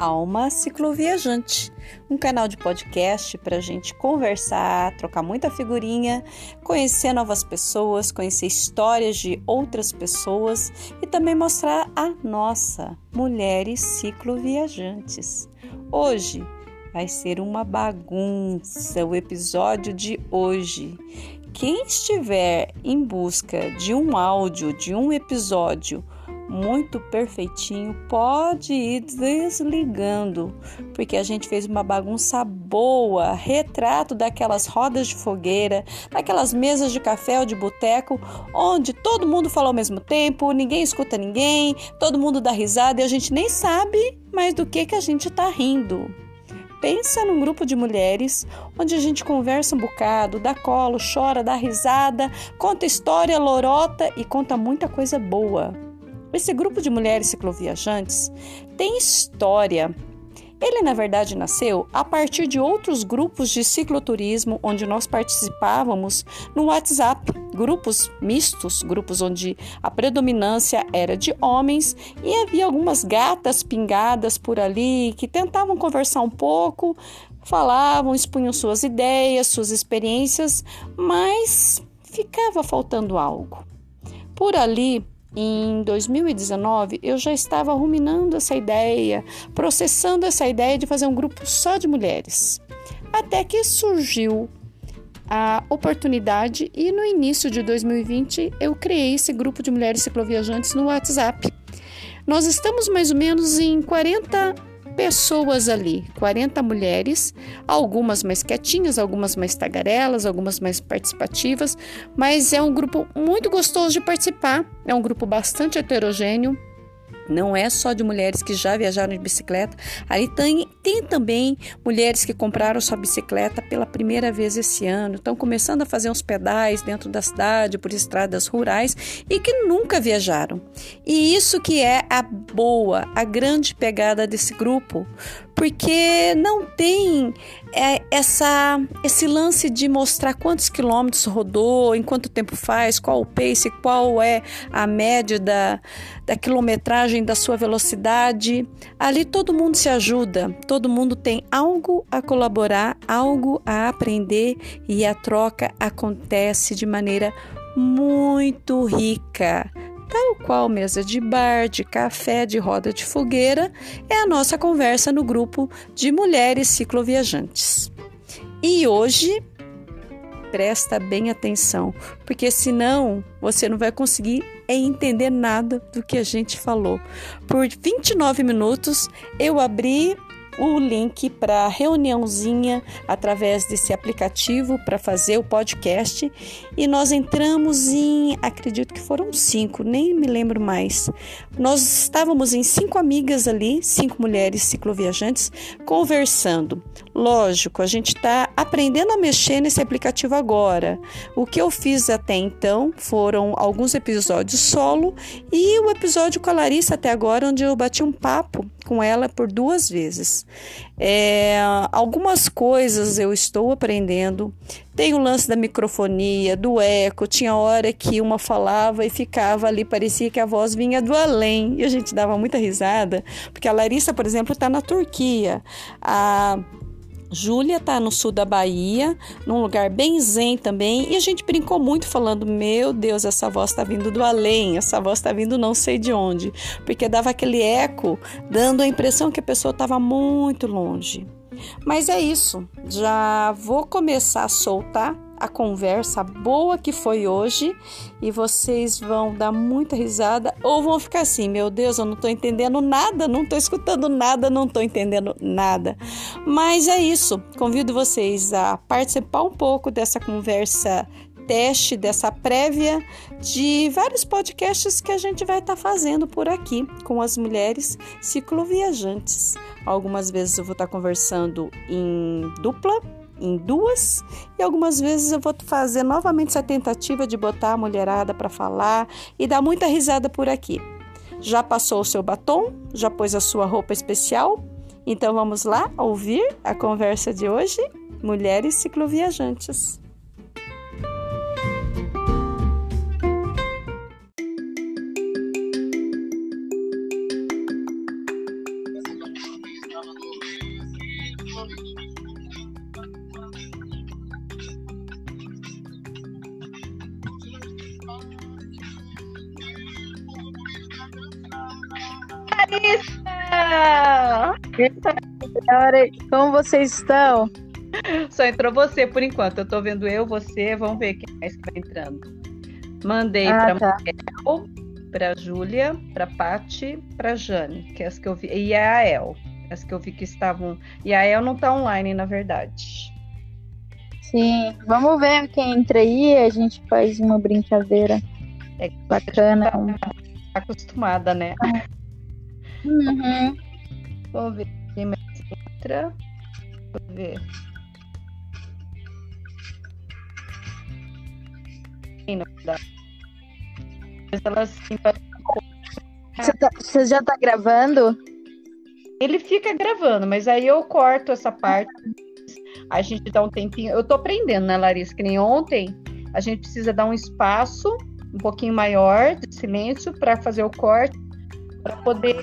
Alma Cicloviajante, um canal de podcast para a gente conversar, trocar muita figurinha, conhecer novas pessoas, conhecer histórias de outras pessoas e também mostrar a nossa Mulheres Cicloviajantes. Hoje vai ser uma bagunça o episódio de hoje. Quem estiver em busca de um áudio, de um episódio, muito perfeitinho, pode ir desligando, porque a gente fez uma bagunça boa, retrato daquelas rodas de fogueira, daquelas mesas de café ou de boteco, onde todo mundo fala ao mesmo tempo, ninguém escuta ninguém, todo mundo dá risada e a gente nem sabe mais do que que a gente está rindo. Pensa num grupo de mulheres onde a gente conversa um bocado, dá colo, chora, dá risada, conta história, lorota e conta muita coisa boa. Esse grupo de mulheres cicloviajantes tem história. Ele, na verdade, nasceu a partir de outros grupos de cicloturismo onde nós participávamos no WhatsApp, grupos mistos, grupos onde a predominância era de homens e havia algumas gatas pingadas por ali que tentavam conversar um pouco, falavam, expunham suas ideias, suas experiências, mas ficava faltando algo. Por ali, em 2019, eu já estava ruminando essa ideia, processando essa ideia de fazer um grupo só de mulheres. Até que surgiu a oportunidade e no início de 2020 eu criei esse grupo de mulheres cicloviajantes no WhatsApp. Nós estamos mais ou menos em 40 pessoas ali, 40 mulheres, algumas mais quietinhas, algumas mais tagarelas, algumas mais participativas, mas é um grupo muito gostoso de participar, é um grupo bastante heterogêneo. Não é só de mulheres que já viajaram de bicicleta. Ali tem, tem também mulheres que compraram sua bicicleta pela primeira vez esse ano, estão começando a fazer uns pedais dentro da cidade, por estradas rurais e que nunca viajaram. E isso que é a boa, a grande pegada desse grupo, porque não tem é, essa, esse lance de mostrar quantos quilômetros rodou, em quanto tempo faz, qual o pace, qual é a média da, da quilometragem da sua velocidade. Ali todo mundo se ajuda, todo mundo tem algo a colaborar, algo a aprender e a troca acontece de maneira muito rica tal qual mesa de bar, de café, de roda de fogueira, é a nossa conversa no grupo de mulheres cicloviajantes. E hoje, presta bem atenção, porque senão você não vai conseguir entender nada do que a gente falou. Por 29 minutos eu abri o link para a reuniãozinha através desse aplicativo para fazer o podcast e nós entramos em, acredito que foram cinco, nem me lembro mais. Nós estávamos em cinco amigas ali, cinco mulheres cicloviajantes, conversando. Lógico, a gente está aprendendo a mexer nesse aplicativo agora. O que eu fiz até então foram alguns episódios solo e o episódio com a Larissa até agora, onde eu bati um papo com ela por duas vezes. É, algumas coisas eu estou aprendendo. Tem o lance da microfonia, do eco. Tinha hora que uma falava e ficava ali, parecia que a voz vinha do além. E a gente dava muita risada, porque a Larissa, por exemplo, está na Turquia. A Júlia está no sul da Bahia, num lugar bem zen também, e a gente brincou muito falando: Meu Deus, essa voz está vindo do além, essa voz está vindo não sei de onde, porque dava aquele eco, dando a impressão que a pessoa estava muito longe. Mas é isso, já vou começar a soltar a conversa boa que foi hoje e vocês vão dar muita risada ou vão ficar assim: meu Deus, eu não estou entendendo nada, não estou escutando nada, não estou entendendo nada. Mas é isso, convido vocês a participar um pouco dessa conversa teste dessa prévia de vários podcasts que a gente vai estar tá fazendo por aqui com as mulheres cicloviajantes. Algumas vezes eu vou estar tá conversando em dupla em duas e algumas vezes eu vou fazer novamente essa tentativa de botar a mulherada para falar e dar muita risada por aqui. Já passou o seu batom? Já pôs a sua roupa especial? Então vamos lá ouvir a conversa de hoje? Mulheres cicloviajantes. Como vocês estão? Só entrou você por enquanto. Eu tô vendo eu, você. Vamos ver quem mais vai entrando. Mandei ah, para tá. Miguel, para Júlia, para Pati, para Jane, que é as que eu vi, e a El, as que eu vi que estavam. E a El não está online, na verdade. Sim, vamos ver quem entra aí, a gente faz uma brincadeira é, bacana. Tá acostumada, né? Uhum. Vamos ver quem mais entra. Vamos ver. Quem não dá. Mas ela assim, você, tá, você já tá gravando? Ele fica gravando, mas aí eu corto essa parte a gente dá um tempinho. Eu tô aprendendo, né, Larissa? Que nem ontem, a gente precisa dar um espaço um pouquinho maior de silêncio para fazer o corte, para poder.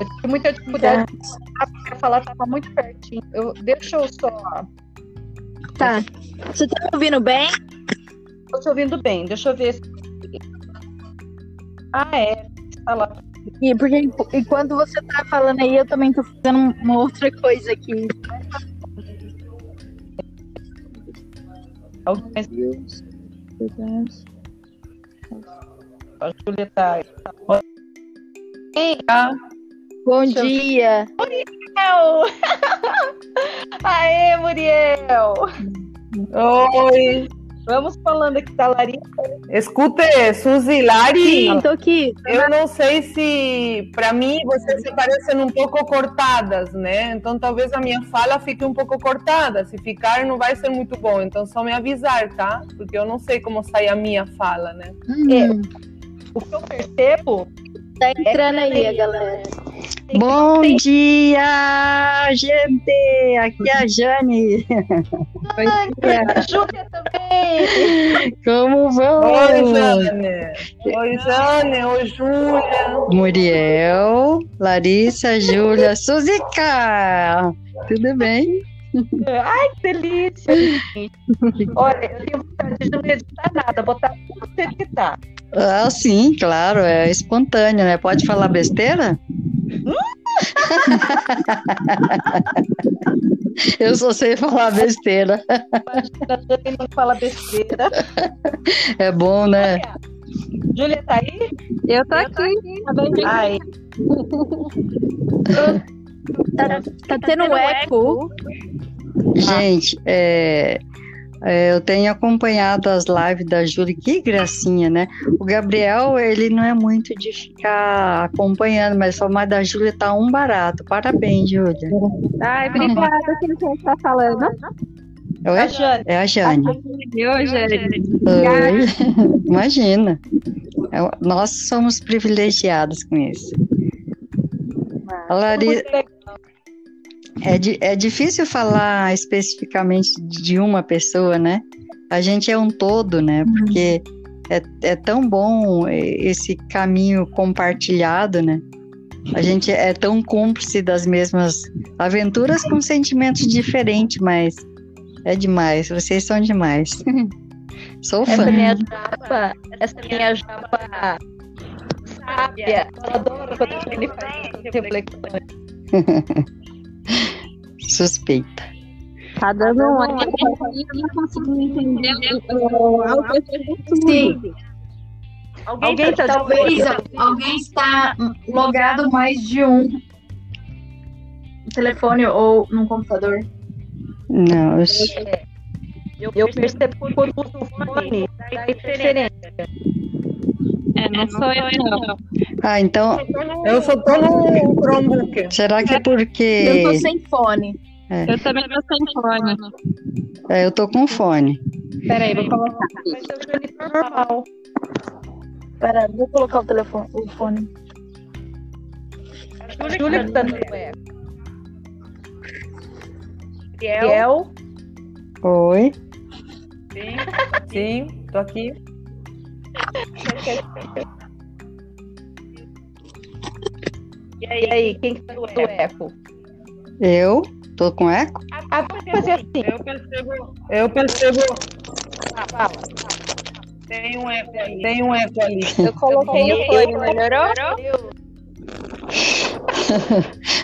Eu tive muita dificuldade para falar, estava muito pertinho. Eu, deixa eu só. Tá. Você tá me ouvindo bem? Estou te ouvindo bem. Deixa eu ver se. Ah, é. Está lá e porque enquanto você tá falando aí, eu também tô fazendo uma outra coisa aqui. A Tá. Bom dia! Muriel! Aê, Muriel! Oi! Vamos falando aqui da Larissa. Escute, Suzy, Lari. Sim, tô aqui. Eu não sei se, para mim, vocês se parecem um pouco cortadas, né? Então, talvez a minha fala fique um pouco cortada. Se ficar, não vai ser muito bom. Então, só me avisar, tá? Porque eu não sei como sai a minha fala, né? Hum. É. O que eu percebo Tá entrando aí, a galera. Bom dia, gente! Aqui é a Jane. A Júlia também. Como vão? Oi, Jane. Oi, Jane. Oi, Júlia. Muriel, Larissa, Júlia, Suzica. Tudo bem? Ai, que delícia! Olha, eu tenho vontade de não editar nada, botar tudo que tá. Ah, sim, claro, é espontâneo, né? Pode falar besteira? Eu só sei falar besteira. Imagina, não fala besteira. É bom, né? Júlia, tá aí? Eu tô aqui. aqui. Ai. Tá, tá tendo um eco. Gente, é, é, eu tenho acompanhado as lives da Júlia, que gracinha, né? O Gabriel, ele não é muito de ficar acompanhando, mas só mais da Júlia tá um barato. Parabéns, Júlia. Ai, obrigada, quem você está falando? Oi? A Jane. É a Jane. Oi, Jane. Oi. Imagina. É, nós somos privilegiados com isso. A Larissa... É, di é difícil falar especificamente de uma pessoa, né? A gente é um todo, né? Uhum. Porque é, é tão bom esse caminho compartilhado, né? A gente é tão cúmplice das mesmas aventuras com sentimentos diferentes, mas é demais. Vocês são demais. Sou fã. Essa minha japa, essa minha japa sábia. Eu adoro quando gente faz reflexões. Suspeita. Tá dando um olhada não conseguindo entender o Sim. Alguém, alguém tá, talvez alguém está logado mais de um telefone ou no computador. Não, eu, eu, eu percebo por o fone da diferença. É, não sou eu, não. Ah, então. Eu só tô no Chromebook. Será que é porque. Eu tô sem fone. É. Eu também tô sem fone. É, eu tô com fone. Peraí, vou colocar. Mas eu normal. Pera, vou colocar o telefone, o fone. Júlia que tá no. Fiel. Oi. Sim. Sim, tô aqui. E aí, e aí quem que tá no eco? Eu? Tô com eco? Ah, vamos fazer assim. Eu percebo. Eu percebo. Ah, fala. Tem um eco ali. Tem um eco ali. Eu coloquei o fone, melhorou?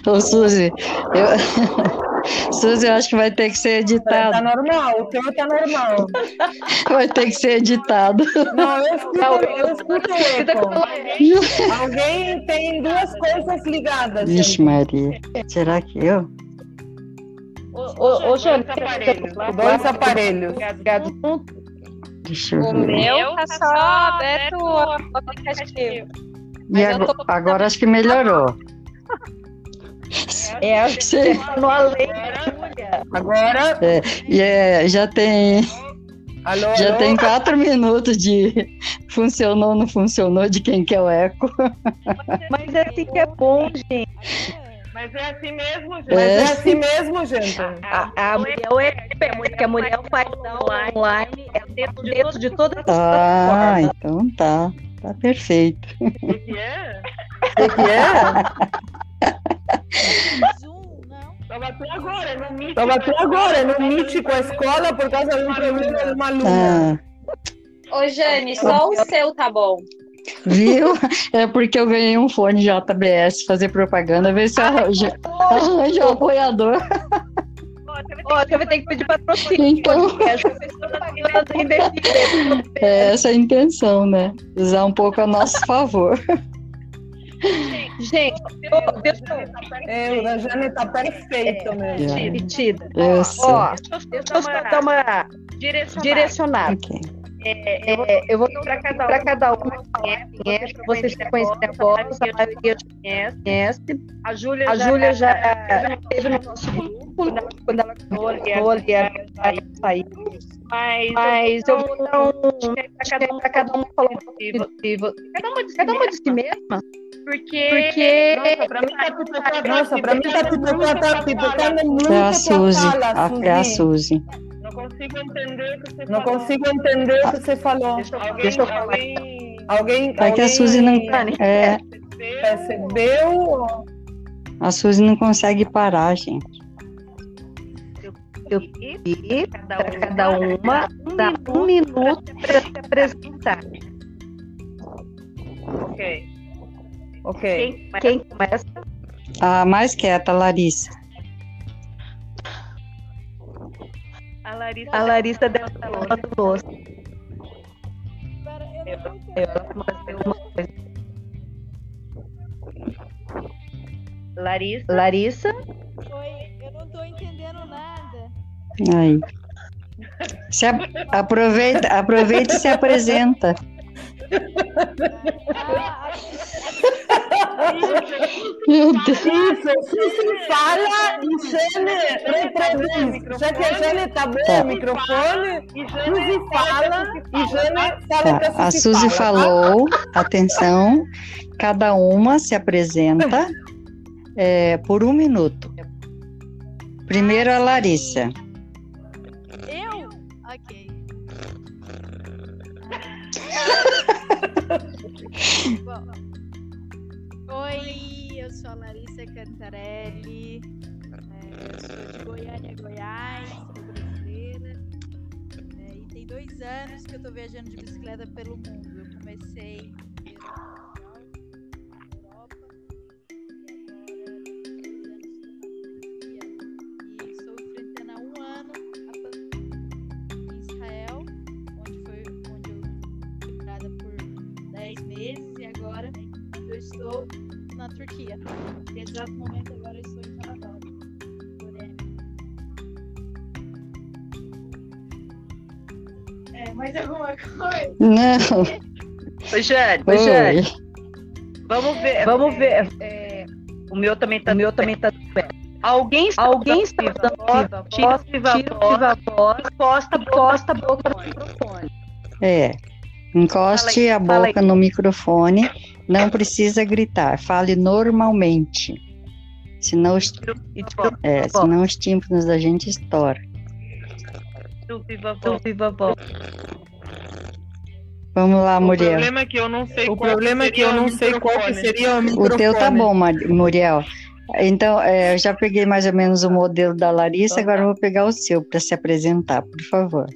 Ô, Suzy, eu... Suzy, eu acho que vai ter que ser Tá editado. normal, o teu tá normal. Vai ter que ser editado. Não, eu escuto, eu escuto eco. Alguém tem duas coisas ligadas. Vixe, gente. Maria. Será que eu? Ô, ô, Jane, Dois aparelhos. Deixa eu o ver. meu tá só aberto o aplicativo. E agora, agora acho que melhorou. É, Sim. no além. Agora, É, e é, já tem alô, já alô? tem quatro minutos de funcionou não funcionou de quem que é o eco. Mas é assim que é bom, gente. Mas é assim mesmo, gente. É. Mas é assim mesmo, gente. A, a mulher é porque a mulher faz online, é dentro, dentro de todas as Ah, então tá. Tá perfeito. O que é? O que é? Zoom, não? Tava até agora, no Meet. Tava até agora, no Meet com a escola por causa de um problema de uma aluna. Ah, Ô, Jane, só o seu tá bom. viu? É porque eu ganhei um fone JBS fazer propaganda, ver se arranja, arranja um apoiador. Ó, você vai ter que pedir patrocínio. Então, Essa tá é essa a intenção, né? Usar um pouco a nosso favor. Gente, ô, deixa É, o da Jane tá perfeito mesmo. É. Eu sei. Ó, deixa eu dar uma direcionada. Ok. É, eu vou para cada, pra cada um conhece, vocês já conhecem a voz, a maioria já conhece. A Júlia já, a Júlia já esteve no nosso grupo, né, quando ela foi ali, ela saiu. Mas, mas eu vou dar um para cada um falar um de você. Cada uma uma de si mesma. Porque, porque Nossa, pra mim tá pipocando, Nossa, pra mim tá pipocando, tá pipocando muito É a Suzy. fala, a- É a Suzy. Suzy. Não consigo entender o que você Não consigo entender o que você falou. Deixa eu falar. Alguém, alguém, É que a alguém Suzy não. É, percebeu? a Suzy não consegue parar, gente. eu pedi para cada uma dar um minuto para se apresentar. Ok. Ok. Quem, quem começa? A mais quieta, Larissa. A Larissa, a Larissa deu a louça. Pera, eu começou uma coisa. Larissa. Larissa. Oi, eu não tô entendendo nada. Aí. Se a- aproveita, aproveita e se apresenta. Meu Deus. Isso, Suzy fala e Jane reproduz. Já que a Jane tá bem Tá. no microfone, Suzy fala e Jane fala Tá, a Suzy tá? falou, atenção, cada uma se apresenta é, por um minuto. Primeiro a Larissa. Larissa Cantarelli. é, sou de Goiânia, Goiás, sou brasileira. é, e tem dois anos que eu tô viajando de bicicleta pelo mundo. Eu comecei Não, Oi, Jane. oi. Vamos ver. Vamos ver. É, o meu também tá. O meu também tá. Alguém está Alguém está dando viva voz, tira viva voz, posta, posta a boca no microfone. É. Encoste a aí. boca no microfone. Não precisa gritar. Fale normalmente. Senão os, é, senão os tímpanos da gente estouram. viva voz. Viva voz. Vamos lá, O Muriel. problema é que eu não sei, o problema é que eu não sei qual que seria o O microfone. teu tá bom, Muriel. Então, é, eu já peguei mais ou menos o modelo da Larissa, Então agora tá. eu vou pegar o seu para se apresentar, por favor.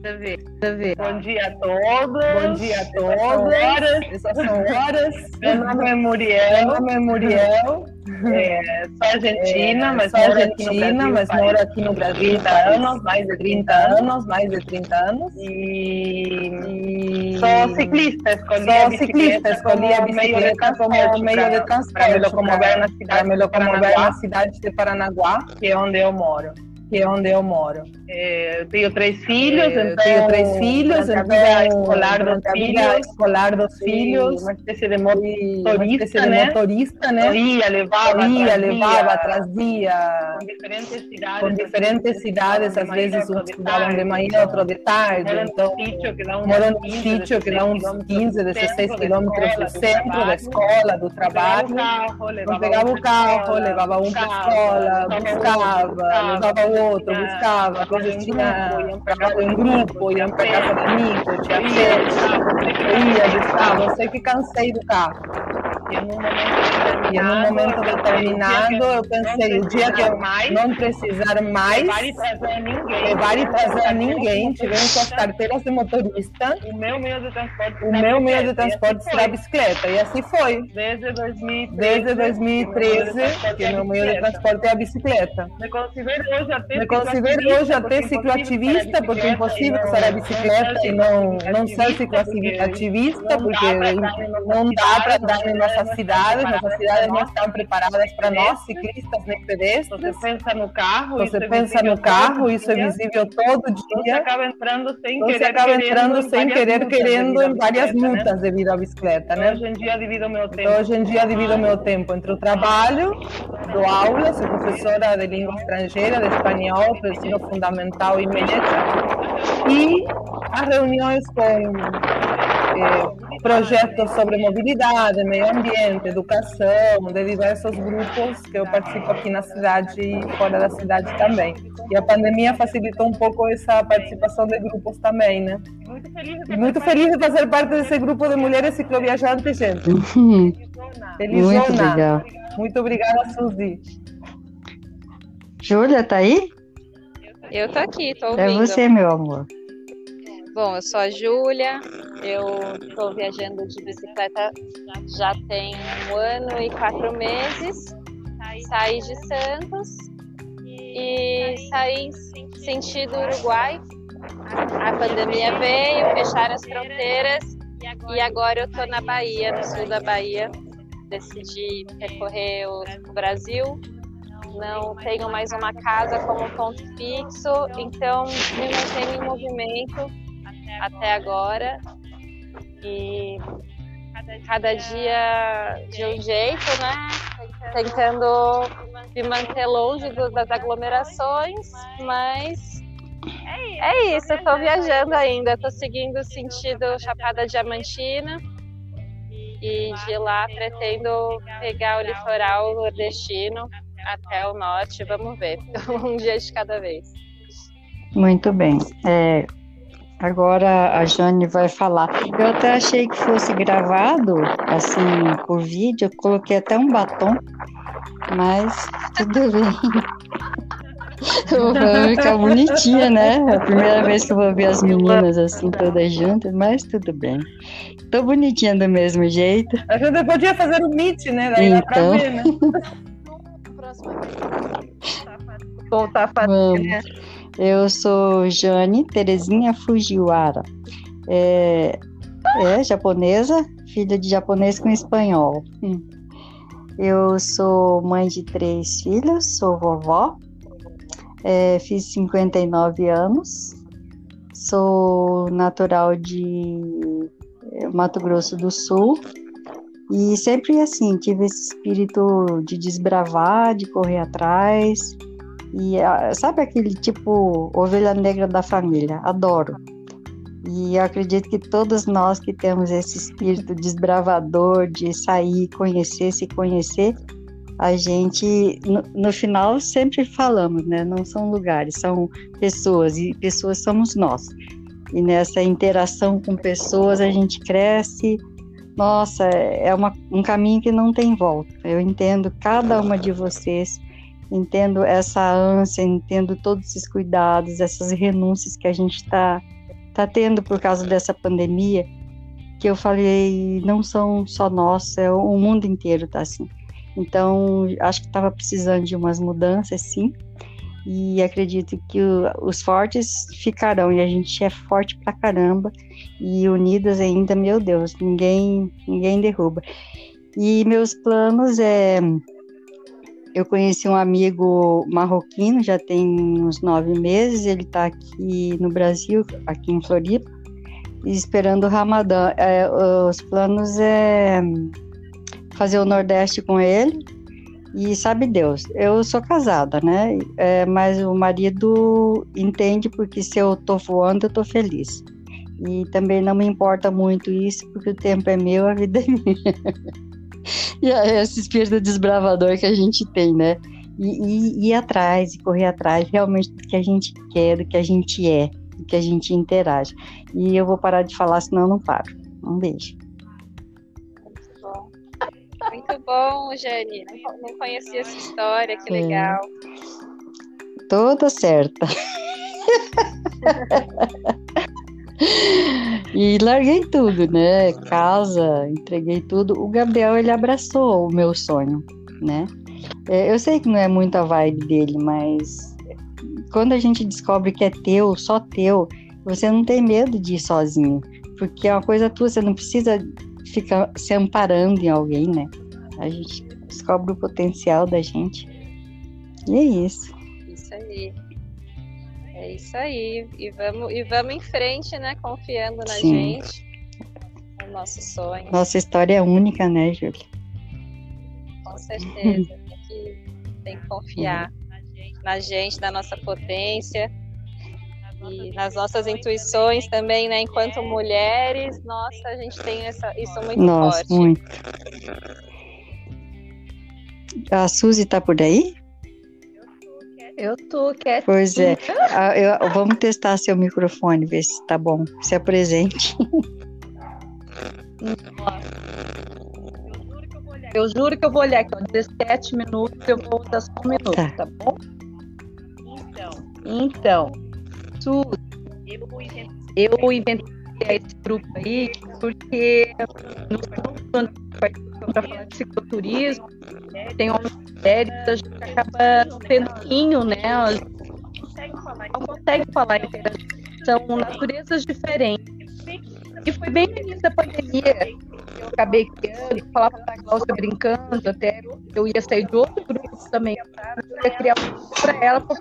Bom dia a todos. Bom dia a todos. Essas são horas. Meu nome é Muriel. Meu nome é Muriel. É, sou argentina, é, mas sou argentina, mas moro aqui no Brasil há 30 anos, mais de 30 anos, mais de 30 anos. E, e sou ciclista, escolhi sou a ciclista, escolhi a bicicleta como meio de transporte para me locomover na cidade de Paranaguá, que é onde eu moro que é onde eu moro. É, eu tenho três filhos, é, então tenho três filhos, então a escolar dos filhos, escolar dos filhos, uma espécie de motorista, uma espécie de né? motorista, né? Ia, levava, ia, levava, trazia, com diferentes cidades, com diferentes cidades, às vezes uns estudavam de manhã, outro de tarde, então moro num sítio que dá uns 15, 16 quilômetros do centro da escola, do trabalho, então pegava o carro, levava um para a escola, buscava, levava o outro, buscava, vezes tinha em grupo, iam para casa de amigo, tinha festa, ia, buscava, eu sei que cansei do carro. E num momento determinado, eu pensei, o dia que eu não precisar mais levar e trazer a ninguém, tivemos as carteiras de motorista, o meu meio de transporte, o meu meio de transporte será bicicleta. E assim foi. Desde 2013, Desde 2013 que meu meio de transporte é a bicicleta. Me considero hoje até, Me considero hoje até cicloativista, porque é impossível usar a bicicleta e não, não ser cicloativista, porque não dá para andar em nossas cidades, nossas cidades não estão preparadas para nós, ciclistas nem pedestres. Você pensa no carro, você é pensa no carro, isso é visível todo dia. Você acaba entrando sem querer, acaba entrando sem querer, querendo em várias né? multas devido à bicicleta, né? Hoje em dia divido meu tempo. Então, hoje em dia divido meu tempo entre o trabalho, dou aula, sou professora de língua estrangeira, de espanhol, para ensino fundamental e médio, e as reuniões com eh, projetos sobre mobilidade, meio ambiente, educação, de diversos grupos que eu participo aqui na cidade e fora da cidade também. E a pandemia facilitou um pouco essa participação de grupos também, né? Muito feliz de, muito feliz de fazer parte desse grupo de mulheres cicloviajantes, gente. Felizona. Muito legal. Muito obrigada, Suzy. Júlia, tá aí? Eu tô aqui, tô ouvindo. É você, meu amor. Bom, eu sou a Júlia, eu estou viajando de bicicleta já tem um ano e quatro meses. Saí de Santos e saí sentido Uruguai. A pandemia veio, fecharam as fronteiras e agora eu estou na Bahia, no sul da Bahia. Decidi percorrer o Brasil. Não tenho mais uma casa como ponto fixo, então me mantenho em movimento até agora. E cada dia de um jeito, né? Tentando me manter longe do, das aglomerações, mas é isso, estou viajando ainda, estou seguindo o sentido Chapada Diamantina e de lá pretendo pegar o litoral nordestino até o norte, vamos ver, um dia de cada vez. Muito bem. É, Agora a Jane vai falar. Eu até achei que fosse gravado, assim, por vídeo, eu coloquei até um batom, mas tudo bem. Eu vou ficar bonitinha, né? É a primeira vez que eu vou ver as meninas assim, todas juntas, mas tudo bem. Tô bonitinha do mesmo jeito. A gente podia fazer o um meet, né? Daí então... dá pra então. ver, né? Voltar a fazer, né? Eu sou Jane Terezinha Fujiwara. É, é japonesa, filha de japonês com espanhol. Hum. Eu sou mãe de três filhos, sou vovó, é, fiz 59 anos, sou natural de é, Mato Grosso do Sul e sempre assim, tive esse espírito de desbravar, de correr atrás, e sabe aquele tipo ovelha negra da família? Adoro. E eu acredito que todos nós que temos esse espírito desbravador de sair, conhecer, se conhecer, a gente, no, no, final, sempre falamos, né? Não são lugares, são pessoas, e pessoas somos nós. E nessa interação com pessoas, a gente cresce. Nossa, é uma, um caminho que não tem volta. Eu entendo cada uma de vocês entendo essa ânsia, entendo todos esses cuidados, essas renúncias que a gente está tá tendo por causa dessa pandemia, que eu falei, não são só nós, é o mundo inteiro tá assim. Então, acho que estava precisando de umas mudanças, sim. E acredito que o, os fortes ficarão e a gente é forte pra caramba e unidas ainda, meu Deus, ninguém ninguém derruba. E meus planos é eu conheci um amigo marroquino, já tem uns nove meses, ele está aqui no Brasil, aqui em Floripa, esperando o Ramadã. É, os planos é fazer o Nordeste com ele, e sabe Deus, eu sou casada, né? É, mas o marido entende porque se eu tô voando, eu tô feliz. E também não me importa muito isso, porque o tempo é meu, a vida é minha. e esse espírito desbravador que a gente tem, né? E, e, ir atrás, e correr atrás realmente do que a gente quer, do que a gente é, do que a gente interage. E eu vou parar de falar, senão eu não paro. Um beijo. Muito bom. Muito bom, Jane. Não, conhecia essa história, que é. legal. Toda certa. E larguei tudo, né? Casa, entreguei tudo. O Gabriel, ele abraçou o meu sonho, né? É, eu sei que não é muito a vibe dele, mas quando a gente descobre que é teu, só teu, você não tem medo de ir sozinho, porque é uma coisa tua, você não precisa ficar se amparando em alguém, né? A gente descobre o potencial da gente. E é isso. É isso aí. E vamos, e vamos em frente, né? Confiando na Sim. gente, no nosso sonho. Nossa história é única, né, Júlia? Com certeza. tem, que, tem que confiar na gente, na nossa potência e nas nossas intuições também, né? Enquanto mulheres, nossa, a gente tem essa, isso muito nossa, forte. Muito. A Suzy tá por aí? Eu tô quietinha. Pois é. Ah, eu, vamos testar seu microfone, ver se tá bom. Se apresente. Eu juro que eu vou olhar aqui, 17 minutos, eu vou dar só um minuto, tá, tá bom? Então, então, Su, eu inventei esse grupo aí porque no para falar de cicloturismo, tem homens mulheres, a gente acaba tendo quinho, né? Não consegue falar São naturezas diferentes. E foi bem no início da pandemia eu acabei criando, falava para a Cláudia brincando, até eu ia sair de outro grupo também, ia criar um para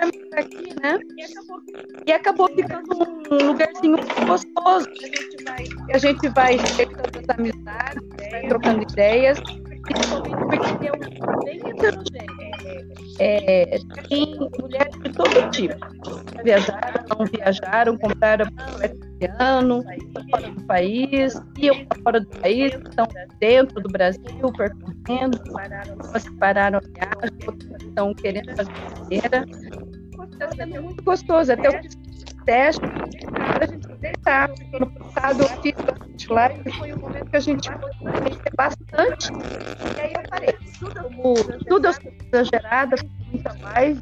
ela, aqui, né? E acabou ficando um lugarzinho gostoso. A gente vai, a gente vai as amizades, vai trocando ideias, principalmente porque é um bem heterogêneo. É, tem mulheres de todo tipo. Viajaram, não viajaram, compraram ano, fora do país, iam fora do país, estão dentro do Brasil, percorrendo, se pararam a viagem, outros estão querendo fazer carreira. Sendo muito gostoso, até o teste a gente tentar. No passado eu fiz bastante live foi um momento que a gente conhecer bastante. E aí eu parei. Tudo, tudo eu muita live.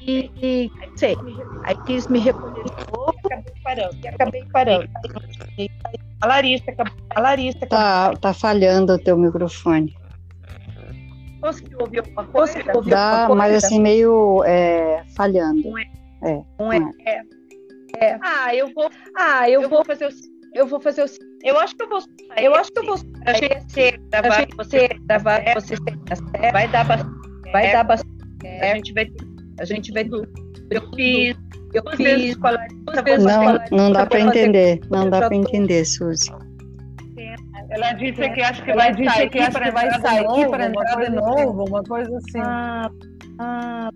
E, e sei, aí quis me recolher de novo acabei parando. E acabei parando. A Larissa, a Larissa. Tá, tá falhando o teu microfone. Conseguiu ouvir alguma coisa? Dá, mas assim, meio é, falhando. Não é. É. Não é. é. é. Ah, eu vou. Ah, eu, eu vou, vou fazer o. Eu vou fazer o. Eu acho que eu vou. Eu acho que eu vou. A gente gravar, você gravar, você vai dar bastante. Vai dar bastante. A gente vai. A gente vai. Eu fiz eu fiz não, não dá para entender, não dá para entender, Suzy. Ela disse que acho que vai sair, que acho que vai sair para entrar de novo, uma coisa assim. Ah, ah.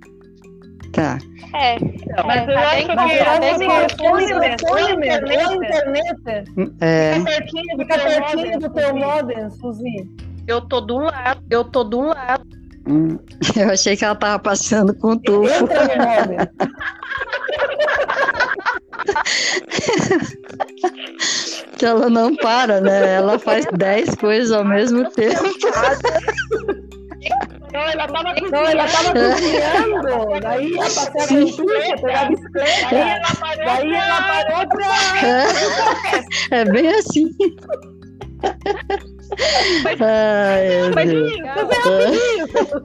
Tá. É, então, mas eu acho que telefone mesmo, a internet. É. Fica pertinho, fica pertinho do teu modem, Suzy. Eu tô do lado, eu tô do lado. Hum, eu achei que ela tava passando com tudo. que ela não para, né? Ela faz dez coisas ao mesmo tempo. Não, ela tava, não, ela tava cozinhando. Daí ia passar a pegar Daí ela parou, daí ela parou pra... É bem assim. Ai, meu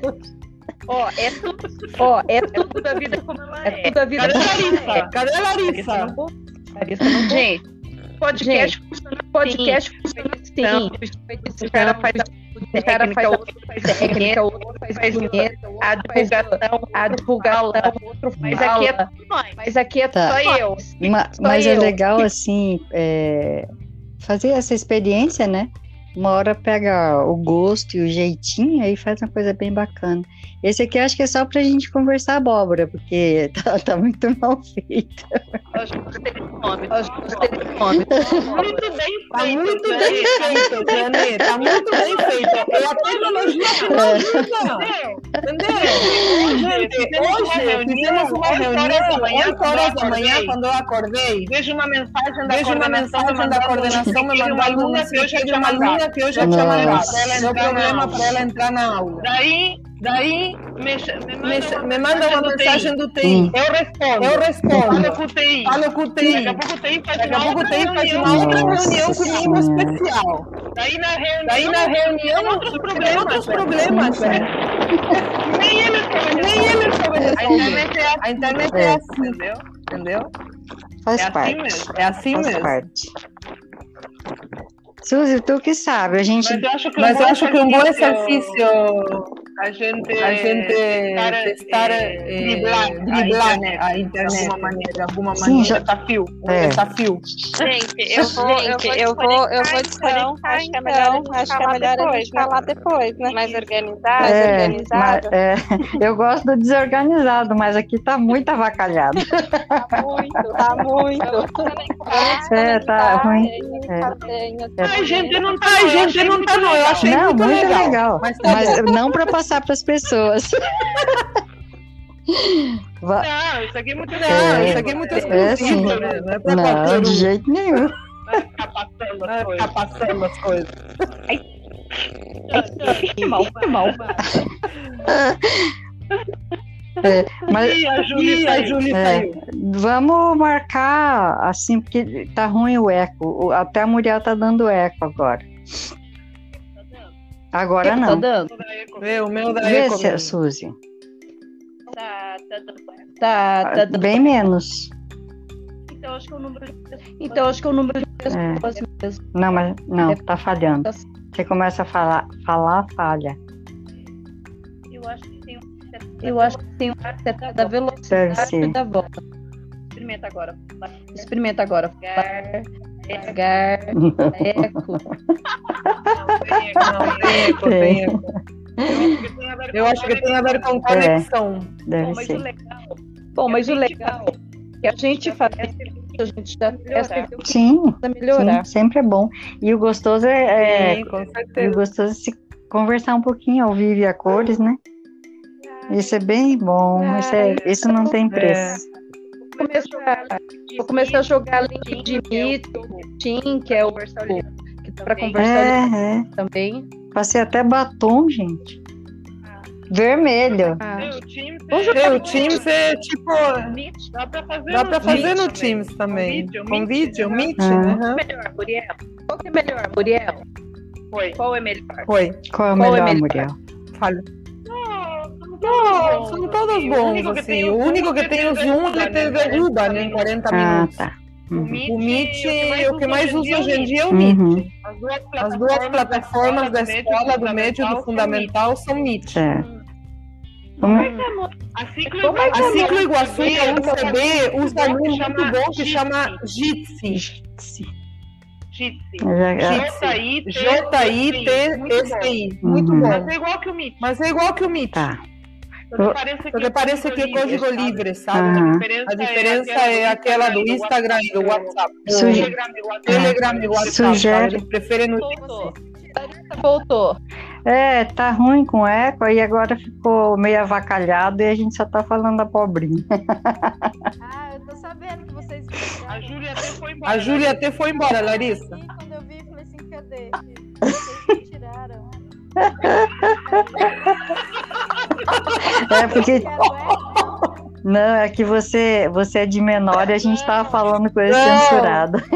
Deus. Ó, é tudo, ó, é tudo da vida como ela é. É tudo da vida Cadê a ela é. Larissa? Cadê a Larissa? Larissa não Gente, podcast funciona podcast funciona assim. O cara faz o cara faz a outra faz técnica, o outro faz dinheiro, a divulgação, a divulgação, outro faz mas aqui é nós. Mas aqui é Tá. só eu. Ma- Só mas é eu. legal, assim, é, fazer essa experiência, né? Uma hora pega o gosto e o jeitinho, aí faz uma coisa bem bacana. Esse aqui eu acho que é só pra gente conversar abóbora, porque tá, tá muito mal feito. Acho que nome. Acho que do nome. Muito bem Tá muito bem feito, Janê. Tá muito bem feito. É a tecnologia que não ajuda. Entendeu? Gente, hoje fizemos uma reunião 8 horas da manhã, quando eu acordei. Vejo uma mensagem da Vejo uma coordenação, mensagem da coordenação me uma mandando aluna uma que eu já tinha uma mandado. Que eu já tinha mandado. Pra ela Meu entrar na problema aula. para ela entrar na aula. Daí, Daí me, me me, manda, me manda uma mensagem do TI. Hum. Eu respondo. Eu respondo. Fala com o TI. Falo com o TI. Daqui a pouco o TI faz Daqui a uma pouco faz uma outra reunião comigo especial. Daí na reunião, Daí na reunião tem outros tem problemas. outros problemas, velho. Nem eles sabem Nem eles sabem A internet é assim, A internet é É. assim, entendeu? entendeu? Faz É assim parte. mesmo. É assim faz mesmo. parte. Suzy, tu que sabe, a gente. Mas eu acho que, Mas um bom acho que um bom exercício exercício a gente, a gente testar, testar, eh, eh, driblar, driblar a internet, a internet de alguma maneira. de alguma Sim, maneira. já- desafio. Um É. desafio. Gente, eu vou, gente, eu vou, eu vou desconectar, acho que é melhor, então, acho que é melhor a gente falar depois, né? Mais organizado, mais É, organizado. mas- é, eu gosto do desorganizado, mas aqui tá muito avacalhado. Tá muito, tá muito. É, tá ruim. É. Ai, gente, não tá, eu gente, não tá não. Eu achei Não, muito, muito legal. legal. Mas Mas, tá não para passar para as pessoas. Não, isso aqui é muito legal. É. isso aqui é muito É, exclusivo, sim. né? Não é pra Não, qualquer de um. jeito nenhum. Vai ficar passando as é coisas. ficar passando as coisas. Mas Ih, a Júlia Ih, a saiu. Júlia É. saiu. vamos marcar assim, porque tá ruim o eco. Até a Muriel tá dando eco agora. Agora Tá não. dando? Vê, o meu da Vê, Eco se- mesmo. Suzy. Tá, tá dando. Tá, tá dando. Bem menos. Então, acho que o número de pessoas. Então acho que o número de É. pessoas mesmo. Não, mas não, tá falhando. Tá- Você começa a falar, falar, falha. Eu acho que tem um. Eu acho que tem uma certa velocidade da voz. Experimenta agora. Experimenta agora. Devagar, devagar, eco. Não, tem eco, tem eco. Eu acho que tem a ver É. com conexão. Deve Bom, mas ser. o legal Bom, mas é o a gente legal é que a gente faz, a gente já testa melhorar. Sim, melhorar. sim, sempre é bom. E o gostoso é, é- Sim, com e o gostoso é se conversar um pouquinho ao vivo e a cores, né? Isso é bem bom. Isso, é, isso não tem preço. Vou começar, vou começar a jogar link de Meet, Team, que é o que dá pra conversar É, é. também. Passei até batom, gente. Vermelho. Ah, O Teams é- Meu, o Teams é tipo. Dá pra fazer Dá no pra fazer no também. Teams também. vídeo, Com vídeo, né? Meet. Ah. aham. melhor, Muriel. qual que é melhor, Muriel? Foi. Qual é melhor? Foi. Qual é o Qual é melhor, melhor? Muriel? Fale. Não, São todos bons, assim. O único que tem o Zoom, ele te derruba né, em 40 Ah, minutos. tá. O Uhum. O Meet, o que mais usa hoje em dia é o Uhum. Meet. As duas As duas plataformas da escola, do médio e do fundamental são Meet. Certo. Como- A Ciclo Como é que A Ciclo Iguaçu, que é um Iguaçu, CB, usa um muito bom que chama Jitsi. Jitsi. Jitsi. Muito Uhum. bom. Mas é igual que o Meet. Mas é igual que o Meet. Tá. Só que parece que parece que é código sabe? livre, sabe? Aham. A diferença é aquela do Instagram e do WhatsApp. Do Suge- Telegram e WhatsApp. Sugere- Eles preferem no Voltou. Voltou. É, tá ruim com eco, aí agora ficou meio avacalhado e a gente só tá falando abobrinha. Ah, eu tô sabendo que vocês A Júlia até foi embora. A Júlia até foi embora, Larissa. Quando eu vi, eu falei assim, cadê? É porque eco, Não, é que você, você é de menor e a gente tava falando coisa Não. censurada.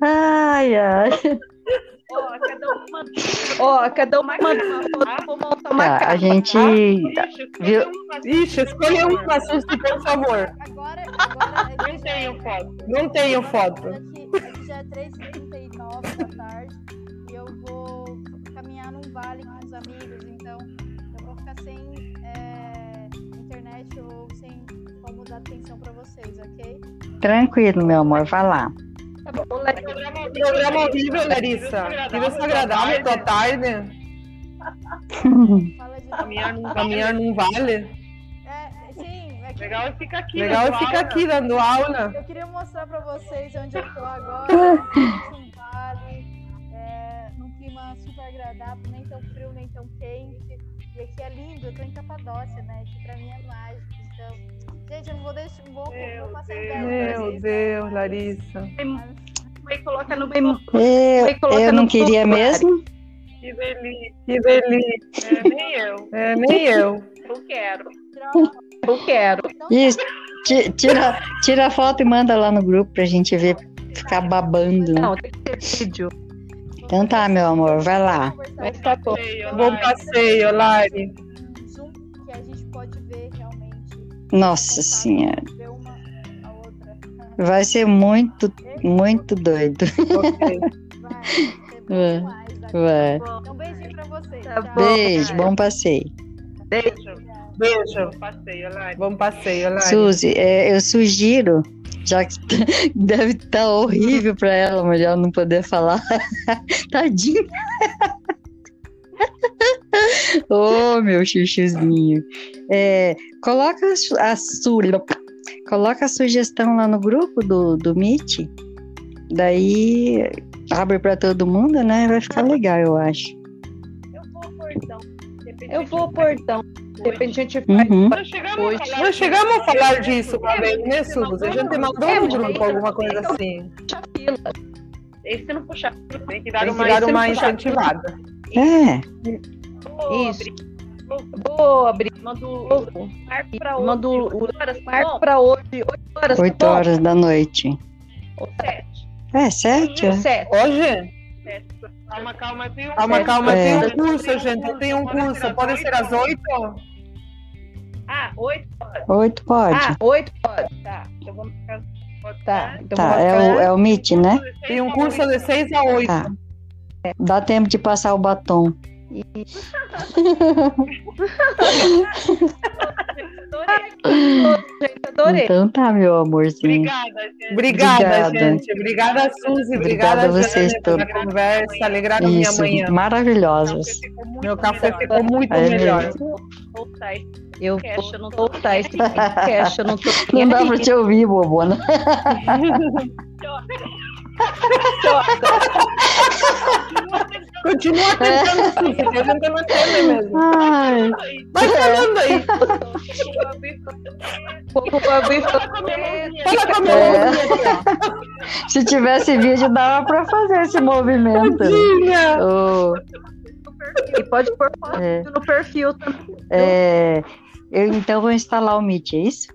Ai, ai. Ó, cada um manda Ó, cada uma uma montar uma Tá, a gente. Ixi, Viu? escolhe um, mas Ixi, escolha um Suzy, por favor. Agora, agora é Não tenho foto. Não tenho foto. Aqui, já é 3h39 da tarde e eu vou caminhar num vale com os amigos, então eu vou ficar sem é, internet ou sem como dar atenção pra vocês, ok? Tranquilo, meu amor, vai lá. Tá bom, Larissa. Programa horrível, Larissa. Que desagradável tua tarde. Caminhar num Caminhar num vale. É, sim, é que Legal é ficar aqui. Legal é dando ficar aula. aqui dando aula. eu queria mostrar pra vocês onde eu tô agora, num vale, é, num clima super agradável, nem tão frio, nem tão quente. E aqui é lindo, eu tô em Capadócia, né? Que pra mim é mágico. Então, gente, eu não vou deixar, não vou, Meu vou passar Deus. Meu vocês, Deus? Larissa. Mãe, coloca no Eu, Vai colocar eu não queria mesmo. Que delícia. Que delícia. É, nem eu. É, nem eu. Eu quero. Eu quero. Isso. Ti- Tira, tira a foto e manda lá no grupo pra gente ver, ficar babando. Não, tem que ter vídeo. Então tá, meu amor, vai lá. Mas tá bom. Bom passeio, Lari. Zoom que a gente pode ver realmente. Nossa senhora. Vai ser muito, muito doido. Ok. Vai É, tá? Vai. Então, um beijinho pra vocês. Tá bom. Beijo, bom passeio. Beijo. Beijo. Bom passeio, Lari. Bom passeio, Lari. Suzy, é, eu sugiro, já que deve estar horrível para ela, mas ela não poder falar. Tadinha. Ô, meu chuchuzinho. É, coloca a su- coloca a sugestão lá no grupo do, do Meet. Daí abre para todo mundo, né? Vai ficar legal, eu acho. Eu vou ao portão. De repente Eu a vou ao gente portão. De repente a gente faz. Uhum. Nós chegamos Nós chegamos a falar disso uma vez, né, Suzy? A gente mandou É, no mas grupo alguma coisa assim. Puxa a fila. Esse não puxa. Tem que dar uma, dar uma incentivada. É, Isso. Boa, Bri. Manda o marco pra hoje. Manda o Oito horas, marco pra hoje. 8 horas. tá 8 bom? horas da noite. Ou sete. É, 7? Sete. Hoje? Sete. Calma, calma. Tem um Calma, calma, É. tem um curso, gente. Tenho um curso. Pode ser às oito? Ah, oito. 8 pode. Ah, 8 pode. Tá. Então vamos ficar. Pode Tá. Então tá, é o, é o Meet, né? Tem um curso de seis a oito. Tá. Dá tempo de passar o batom. Gente, adorei. Então tá, meu amorzinho. Obrigada, gente. Obrigada, Obrigada. gente. Obrigada, Suzy. Obrigada Obrigada, a vocês Jane, pela todos. conversa. Alegraram minha manhã. maravilhosos. Ficou muito Meu café melhor. ficou muito É melhor. Eu cash, eu não vou tô voltar esse cash, eu não tô Não dá pra te ouvir, bobona. Continua tentando, Suzy, que a gente não entende mesmo. Ai, Vai falando aí. pra abrir Fala com a minha É. mãozinha se tivesse vídeo, dava pra fazer esse movimento. Tadinha. Oh, E pode pôr foto É. no perfil também. é, eu então vou instalar o Meet, é isso?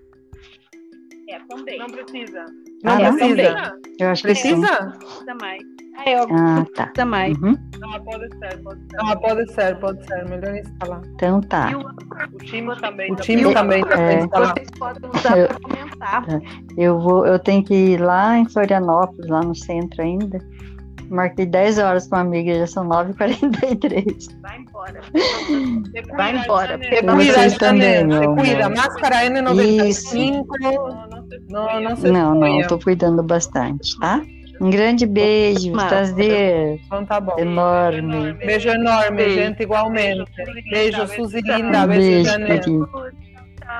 É, também. Não precisa. Não Ah, não? precisa. Eu acho que sim. Precisa? Precisa mais. Ah, eu Ah, tá. mais. Uhum. Não, pode ser, pode ser. Ah, pode ser, pode ser. Melhor instalar. Então tá. O time também. O time também tá É. Vocês podem usar Eu- para comentar. Eu vou, eu tenho que ir lá em Florianópolis, lá no centro ainda. Marquei 10 horas com uma amiga, já são 9h43. Vai embora. Vai embora, Né? Se Não, cuida, vocês também, Janete, meu se amor. cuida. Máscara N95. Não, não se Não, não, exponha. tô cuidando bastante, tá? Um grande beijo, Mas- prazer Então tá bom. enorme. Beijo enorme, Beijo. gente, igualmente. Beijo, Suzy linda. Beijo, beijo, querido.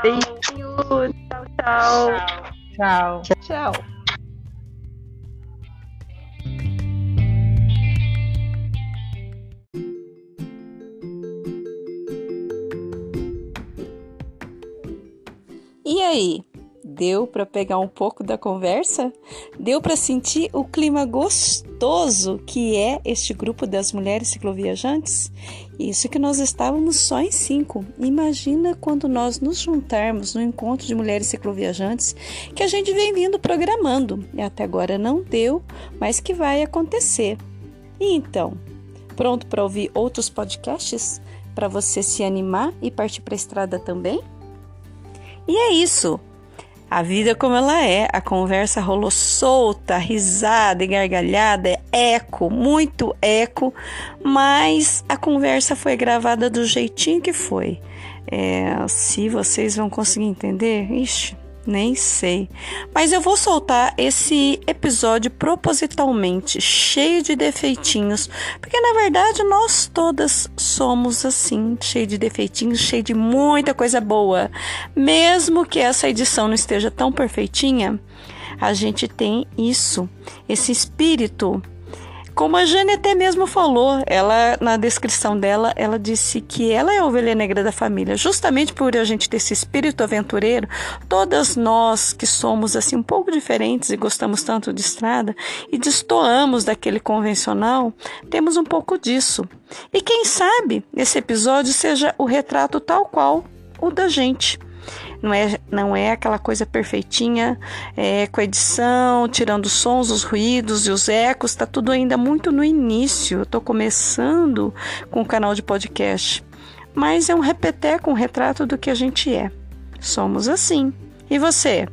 Beijinhos. Tchau, tchau. Tchau. Tchau. E aí, Deu para pegar um pouco da conversa? Deu para sentir o clima gostoso que é este grupo das mulheres cicloviajantes? Isso que nós estávamos só em cinco. Imagina quando nós nos juntarmos no encontro de mulheres cicloviajantes que a gente vem vindo programando. E até agora não deu, mas que vai acontecer. E então, pronto para ouvir outros podcasts? Para você se animar e partir para a estrada também? E é isso. A vida como ela é, a conversa rolou solta, risada e gargalhada, é eco, muito eco, mas a conversa foi gravada do jeitinho que foi. É, se vocês vão conseguir entender, ixi, nem sei. Mas eu vou soltar esse episódio propositalmente, cheio de defeitinhos, porque na verdade nós todas somos assim, cheio de defeitinhos, cheio de muita coisa boa. Mesmo que essa edição não esteja tão perfeitinha, a gente tem isso, esse espírito como a Jane até mesmo falou, ela na descrição dela, ela disse que ela é a ovelha negra da família. Justamente por a gente ter esse espírito aventureiro, todas nós que somos assim um pouco diferentes e gostamos tanto de estrada e destoamos daquele convencional, temos um pouco disso. E quem sabe esse episódio seja o retrato tal qual o da gente não é, não é aquela coisa perfeitinha, é, com edição, tirando os sons, os ruídos e os ecos, está tudo ainda muito no início. Eu estou começando com o canal de podcast, mas é um repeteco, um retrato do que a gente é. Somos assim. E você?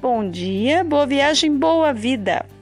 Bom dia, boa viagem, boa vida!